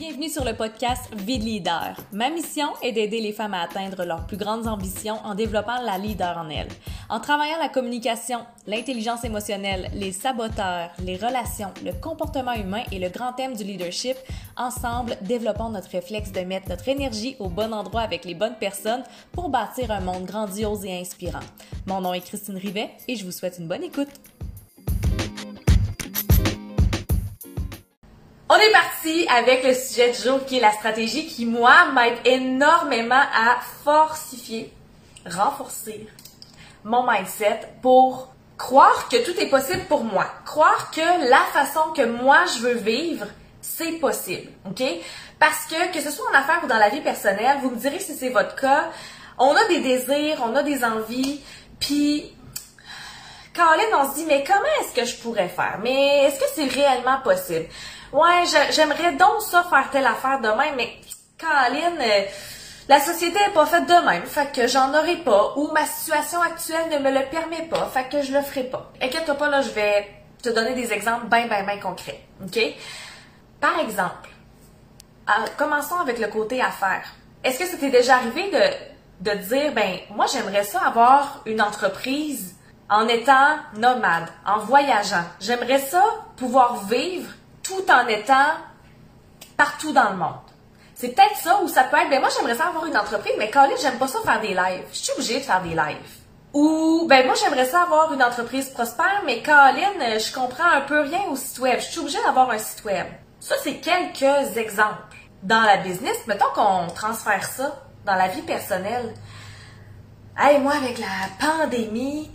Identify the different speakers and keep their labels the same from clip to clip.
Speaker 1: Bienvenue sur le podcast Vie de leader. Ma mission est d'aider les femmes à atteindre leurs plus grandes ambitions en développant la leader en elles. En travaillant la communication, l'intelligence émotionnelle, les saboteurs, les relations, le comportement humain et le grand thème du leadership, ensemble, développons notre réflexe de mettre notre énergie au bon endroit avec les bonnes personnes pour bâtir un monde grandiose et inspirant. Mon nom est Christine Rivet et je vous souhaite une bonne écoute. Avec le sujet du jour qui est la stratégie qui, moi, m'aide énormément à fortifier, renforcer mon mindset pour croire que tout est possible pour moi. Croire que la façon que moi je veux vivre, c'est possible. OK? Parce que, que ce soit en affaires ou dans la vie personnelle, vous me direz si c'est votre cas, on a des désirs, on a des envies, puis Caroline, on se dit, mais comment est-ce que je pourrais faire? Mais est-ce que c'est réellement possible? Ouais, j'aimerais donc ça faire telle affaire demain, mais Caroline, euh, la société n'est pas faite de même, fait que j'en aurai pas, ou ma situation actuelle ne me le permet pas, fait que je le ferai pas. Inquiète-toi pas, là, je vais te donner des exemples bien, bien, bien concrets, ok? Par exemple, commençons avec le côté affaires. Est-ce que ça t'est déjà arrivé de, de dire, ben, moi, j'aimerais ça avoir une entreprise en étant nomade, en voyageant. J'aimerais ça pouvoir vivre tout en étant partout dans le monde. C'est peut-être ça ou ça peut être, ben moi j'aimerais ça avoir une entreprise, mais Colin, j'aime pas ça faire des lives. Je suis obligée de faire des lives. Ou, ben moi j'aimerais ça avoir une entreprise prospère, mais Colin, je comprends un peu rien au site web. Je suis obligée d'avoir un site web. Ça, c'est quelques exemples. Dans la business, mettons qu'on transfère ça dans la vie personnelle. Hey, moi, avec la pandémie,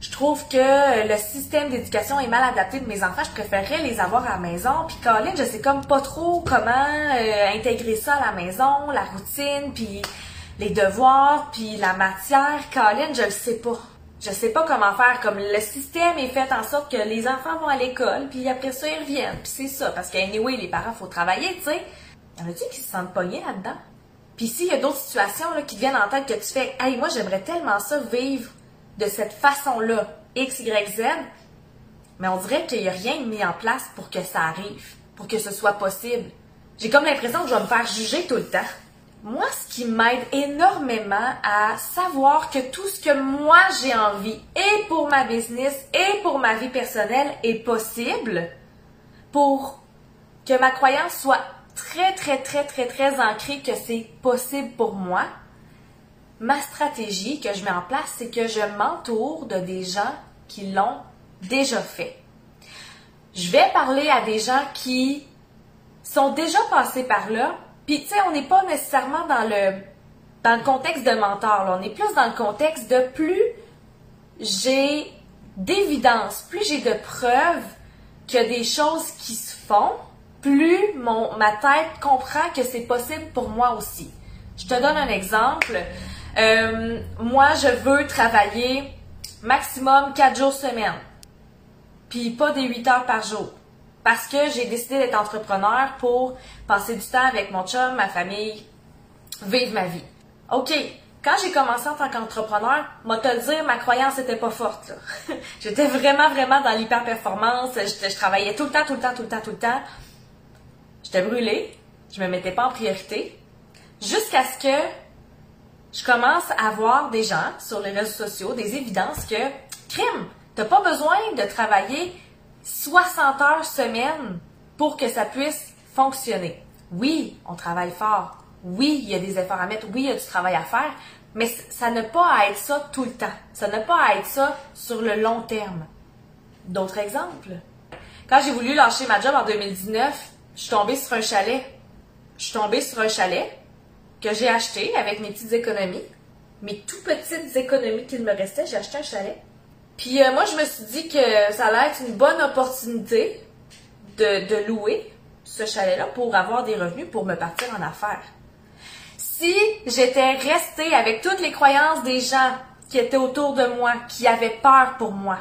Speaker 1: je trouve que le système d'éducation est mal adapté de mes enfants. Je préférerais les avoir à la maison. Puis Colin, je sais comme pas trop comment euh, intégrer ça à la maison, la routine, puis les devoirs, puis la matière. Colin, je le sais pas. Je sais pas comment faire. Comme le système est fait en sorte que les enfants vont à l'école, puis après ça, ils reviennent. Puis c'est ça. Parce qu'anyway, les parents, faut travailler, tu sais. Y en a-tu qui se sentent pognés là-dedans? Puis s'il y a d'autres situations là, qui viennent en tête que tu fais, hey, moi, j'aimerais tellement ça vivre de cette façon-là, X, Y, Z, mais on dirait qu'il n'y a rien mis en place pour que ça arrive, pour que ce soit possible. J'ai comme l'impression que je vais me faire juger tout le temps. Moi, ce qui m'aide énormément à savoir que tout ce que moi j'ai envie, et pour ma business, et pour ma vie personnelle, est possible, pour que ma croyance soit très, très, très, très, très ancrée que c'est possible pour moi, ma stratégie que je mets en place, c'est que je m'entoure de des gens qui l'ont déjà fait. Je vais parler à des gens qui sont déjà passés par là. Puis, tu sais, on n'est pas nécessairement dans le, contexte de mentor. On est plus dans le contexte de plus j'ai d'évidence, plus j'ai de preuves qu'il y a des choses qui se font, plus ma tête comprend que c'est possible pour moi aussi. Je te donne un exemple. Euh, moi, je veux travailler maximum 4 jours semaine. Puis pas des 8 heures par jour. Parce que j'ai décidé d'être entrepreneur pour passer du temps avec mon chum, ma famille, vivre ma vie. OK. Quand j'ai commencé en tant qu'entrepreneur, moi te dire, ma croyance était pas forte. J'étais vraiment, vraiment dans l'hyper-performance. Je, je travaillais tout le temps, tout le temps, tout le temps, tout le temps. J'étais brûlée. Je me mettais pas en priorité. Jusqu'à ce que je commence à voir des gens sur les réseaux sociaux, des évidences que, crime, t'as pas besoin de travailler 60 heures semaine pour que ça puisse fonctionner. Oui, on travaille fort. Oui, il y a des efforts à mettre. Oui, il y a du travail à faire. Mais ça n'a pas à être ça tout le temps. Ça n'a pas à être ça sur le long terme. D'autres exemples. Quand j'ai voulu lâcher ma job en 2019, je suis tombée sur un chalet. Je suis tombée sur un chalet que j'ai acheté avec mes petites économies, mes tout petites économies qu'il me restait, j'ai acheté un chalet. Puis euh, moi, je me suis dit que ça allait être une bonne opportunité de, de louer ce chalet-là pour avoir des revenus pour me partir en affaires. Si j'étais restée avec toutes les croyances des gens qui étaient autour de moi, qui avaient peur pour moi,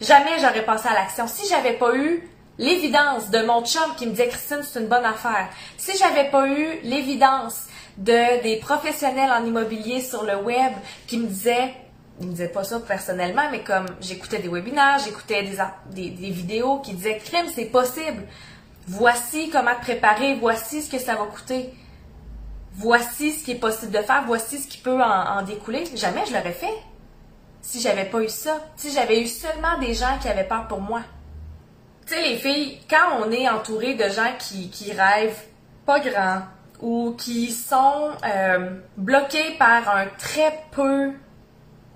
Speaker 1: jamais j'aurais passé à l'action. Si j'avais pas eu l'évidence de mon chum qui me disait Christine, c'est une bonne affaire. Si j'avais pas eu l'évidence de des professionnels en immobilier sur le web qui me disaient ils me disaient pas ça personnellement, mais comme j'écoutais des webinaires, j'écoutais des, des, vidéos qui disaient crime, c'est possible. Voici comment te préparer, voici ce que ça va coûter. Voici ce qui est possible de faire, voici ce qui peut en, découler. Jamais je l'aurais fait si j'avais pas eu ça. Si j'avais eu seulement des gens qui avaient peur pour moi. Tu sais, les filles, quand on est entouré de gens qui, qui rêvent pas grand ou qui sont euh, bloqués par un très peu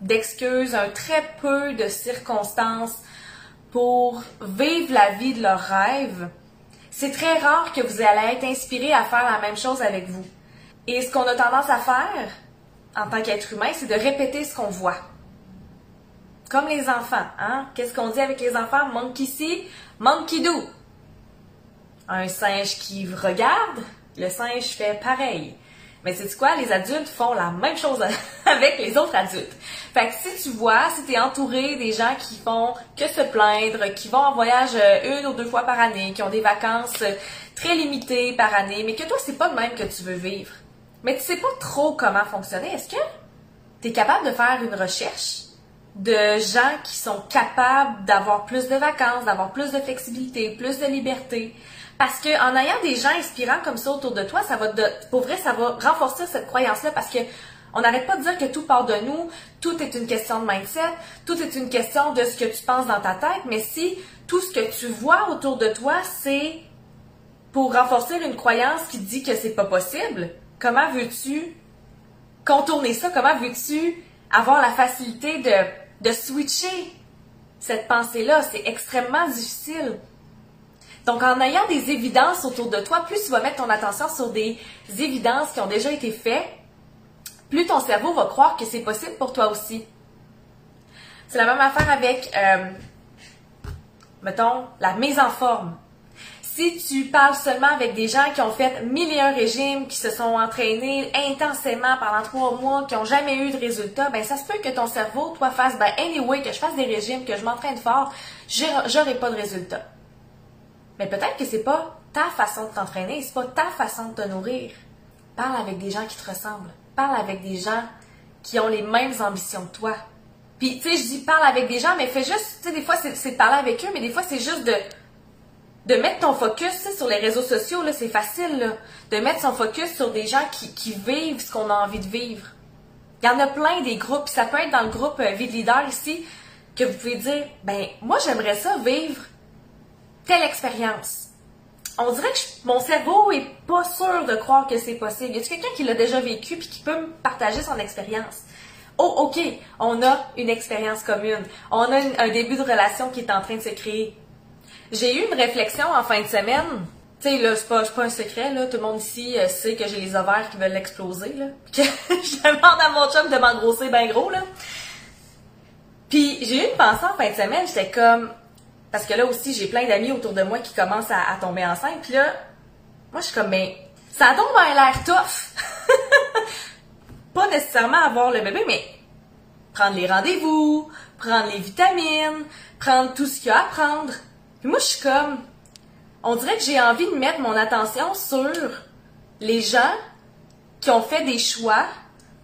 Speaker 1: d'excuses, un très peu de circonstances pour vivre la vie de leurs rêves, c'est très rare que vous allez être inspiré à faire la même chose avec vous. Et ce qu'on a tendance à faire en tant qu'être humain, c'est de répéter ce qu'on voit. Comme les enfants, hein? Qu'est-ce qu'on dit avec les enfants? Monkey see, monkey do. Un singe qui regarde, le singe fait pareil. Mais c'est quoi? Les adultes font la même chose avec les autres adultes. Fait que si tu vois, si tu es entouré des gens qui font que se plaindre, qui vont en voyage euh, une ou deux fois par année, qui ont des vacances euh, très limitées par année, mais que toi, c'est pas le même que tu veux vivre. Mais tu sais pas trop comment fonctionner. Est-ce que tu es capable de faire une recherche? De gens qui sont capables d'avoir plus de vacances, d'avoir plus de flexibilité, plus de liberté, parce que en ayant des gens inspirants comme ça autour de toi, ça va pour vrai, ça va renforcer cette croyance-là parce que on n'arrête pas de dire que tout part de nous, tout est une question de mindset, tout est une question de ce que tu penses dans ta tête, mais si tout ce que tu vois autour de toi, c'est pour renforcer une croyance qui dit que c'est pas possible, comment veux-tu contourner ça? Comment veux-tu avoir la facilité de, de switcher cette pensée-là? C'est extrêmement difficile. Donc, en ayant des évidences autour de toi, plus tu vas mettre ton attention sur des évidences qui ont déjà été faites, plus ton cerveau va croire que c'est possible pour toi aussi. C'est la même affaire avec, euh, mettons, la mise en forme. Si tu parles seulement avec des gens qui ont fait mille et un régimes, qui se sont entraînés intensément pendant trois mois, qui n'ont jamais eu de résultats, ben ça se peut que ton cerveau, toi, fasse, ben anyway, que je fasse des régimes, que je m'entraîne fort, j'aurai pas de résultats. Mais peut-être que c'est pas ta façon de t'entraîner, c'est pas ta façon de te nourrir. Parle avec des gens qui te ressemblent. Parle avec des gens qui ont les mêmes ambitions que toi. Puis, tu sais, je dis parle avec des gens, mais fais juste, tu sais, des fois, c'est de parler avec eux, mais des fois, c'est juste de, de mettre ton focus sur les réseaux sociaux, c'est facile, de mettre son focus sur des gens qui, vivent ce qu'on a envie de vivre. Il y en a plein des groupes, ça peut être dans le groupe euh, Vie de leader ici, que vous pouvez dire, ben, moi, j'aimerais ça vivre telle expérience. On dirait que mon cerveau est pas sûr de croire que c'est possible. Y a quelqu'un qui l'a déjà vécu puis qui peut me partager son expérience? Oh, ok, on a une expérience commune. On a un début de relation qui est en train de se créer. J'ai eu une réflexion en fin de semaine. Tu sais, là, c'est pas, pas un secret, là. Tout le monde ici euh, sait que j'ai les ovaires qui veulent exploser, là. Que je demande à mon chum de m'engrosser bien gros, là. Puis j'ai eu une pensée en fin de semaine, j'étais comme, parce que là aussi, j'ai plein d'amis autour de moi qui commencent à, tomber enceinte. Puis là, moi, je suis comme, mais ça a donc l'air tough. pas nécessairement avoir le bébé, mais prendre les rendez-vous, prendre les vitamines, prendre tout ce qu'il y a à prendre. Moi, je suis comme, on dirait que j'ai envie de mettre mon attention sur les gens qui ont fait des choix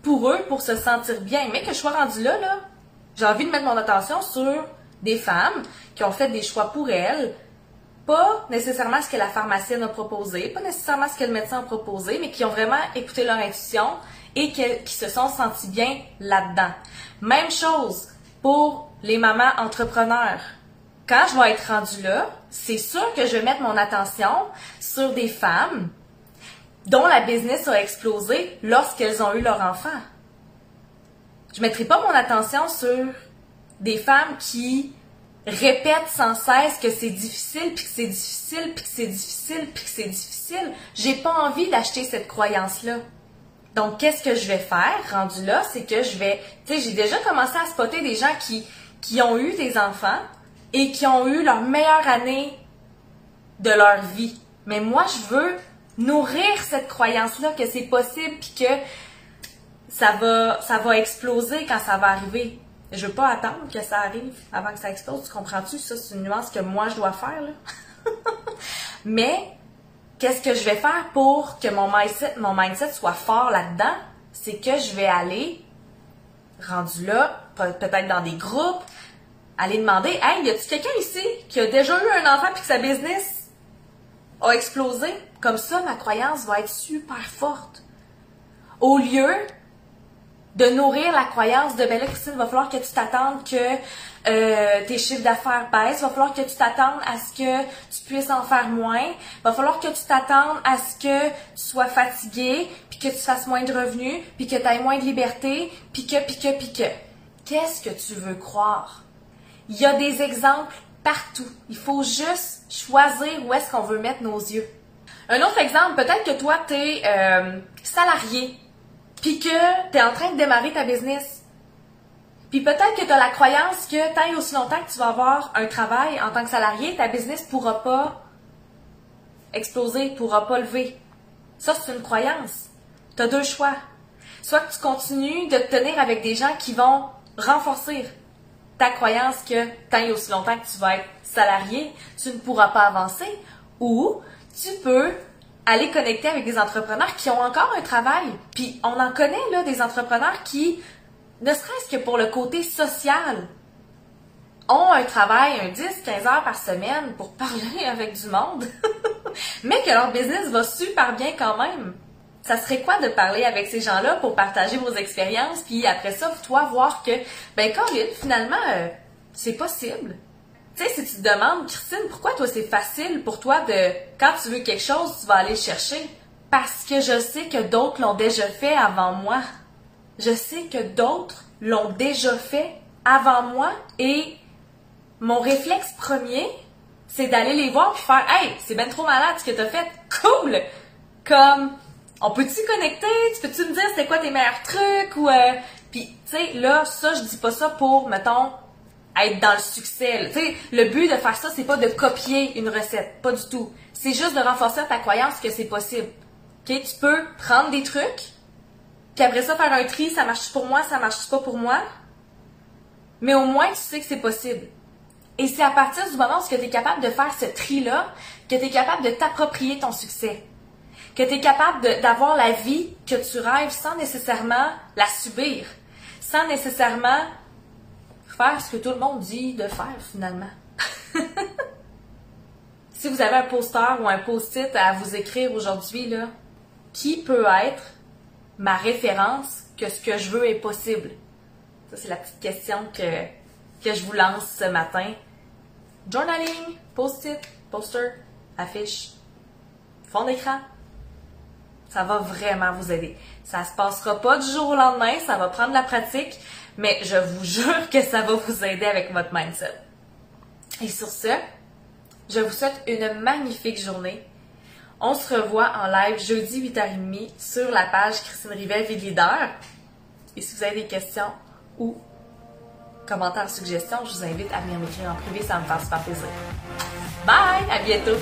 Speaker 1: pour eux, pour se sentir bien. Mais que je sois rendue là, là, j'ai envie de mettre mon attention sur des femmes qui ont fait des choix pour elles, pas nécessairement ce que la pharmacienne a proposé, pas nécessairement ce que le médecin a proposé, mais qui ont vraiment écouté leur intuition et qui se sont sentis bien là-dedans. Même chose pour les mamans entrepreneurs. Quand je vais être rendue là, c'est sûr que je vais mettre mon attention sur des femmes dont la business a explosé lorsqu'elles ont eu leur enfant. Je ne mettrai pas mon attention sur des femmes qui répètent sans cesse que c'est difficile, puis que c'est difficile, puis que c'est difficile, puis que c'est difficile. J'ai pas envie d'acheter cette croyance-là. Donc, qu'est-ce que je vais faire, rendu là, c'est que je vais, tu sais, j'ai déjà commencé à spotter des gens qui, qui ont eu des enfants et qui ont eu leur meilleure année de leur vie. Mais moi, je veux nourrir cette croyance-là que c'est possible puis que ça va, ça va exploser quand ça va arriver. Je veux pas attendre que ça arrive avant que ça explose, tu comprends-tu? Ça, c'est une nuance que moi, je dois faire, là. Mais, qu'est-ce que je vais faire pour que mon mindset, mon mindset soit fort là-dedans? C'est que je vais aller, rendu là, peut-être dans des groupes, aller demander, hey, y a-tu quelqu'un ici qui a déjà eu un enfant puis que sa business a explosé? Comme ça, ma croyance va être super forte. Au lieu de nourrir la croyance de ben là, Christine, va falloir que tu t'attendes que euh, tes chiffres d'affaires baissent, va falloir que tu t'attendes à ce que tu puisses en faire moins, va falloir que tu t'attendes à ce que tu sois fatigué, puis que tu fasses moins de revenus, puis que tu aies moins de liberté, puis que, puis que, puis que. Qu'est-ce que tu veux croire? Il y a des exemples partout. Il faut juste choisir où est-ce qu'on veut mettre nos yeux. Un autre exemple, peut-être que toi, tu es euh, salarié, puis que tu es en train de démarrer ta business. Puis peut-être que tu as la croyance que tant et aussi longtemps que tu vas avoir un travail en tant que salarié, ta business pourra pas exploser, pourra pas lever. Ça, c'est une croyance. Tu as deux choix. Soit que tu continues de te tenir avec des gens qui vont renforcer ta croyance que tant et aussi longtemps que tu vas être salarié, tu ne pourras pas avancer, ou tu peux aller connecter avec des entrepreneurs qui ont encore un travail. Puis on en connaît là des entrepreneurs qui, ne serait-ce que pour le côté social, ont un travail, un 10-15 heures par semaine pour parler avec du monde, mais que leur business va super bien quand même. Ça serait quoi de parler avec ces gens-là pour partager vos expériences, puis après ça, toi, voir que, ben, Colin, finalement, euh, c'est possible. Tu sais, si tu te demandes, Christine, pourquoi toi c'est facile pour toi de, quand tu veux quelque chose, tu vas aller chercher? Parce que je sais que d'autres l'ont déjà fait avant moi. Je sais que d'autres l'ont déjà fait avant moi et mon réflexe premier, c'est d'aller les voir puis faire Hey, c'est ben trop malade ce que t'as fait. Cool! Comme, on peut-tu connecter? Tu peux-tu me dire c'est quoi tes meilleurs trucs? Ou, euh... Puis, tu sais, là, ça, je dis pas ça pour, mettons, être dans le succès. Tu sais, le but de faire ça, c'est pas de copier une recette, pas du tout. C'est juste de renforcer ta croyance que c'est possible. Ok, tu peux prendre des trucs, puis après ça faire un tri, ça marche pour moi, ça marche pas pour moi. Mais au moins tu sais que c'est possible. Et c'est à partir du moment où tu es capable de faire ce tri-là que tu es capable de t'approprier ton succès. Que tu es capable d'avoir la vie que tu rêves sans nécessairement la subir. Sans nécessairement faire ce que tout le monde dit de faire finalement. si vous avez un poster ou un post-it à vous écrire aujourd'hui, là, qui peut être ma référence que ce que je veux est possible? Ça, c'est la petite question que, que je vous lance ce matin. Journaling, post-it, poster, affiche, fond d'écran. Ça va vraiment vous aider. Ça se passera pas du jour au lendemain, ça va prendre la pratique, mais je vous jure que ça va vous aider avec votre mindset. Et sur ce, je vous souhaite une magnifique journée. On se revoit en live jeudi 8h30 sur la page Christine Rivet, Vie Leader. Et si vous avez des questions ou commentaires, suggestions, je vous invite à venir m'écrire en privé, ça me fait super plaisir. Bye! À bientôt!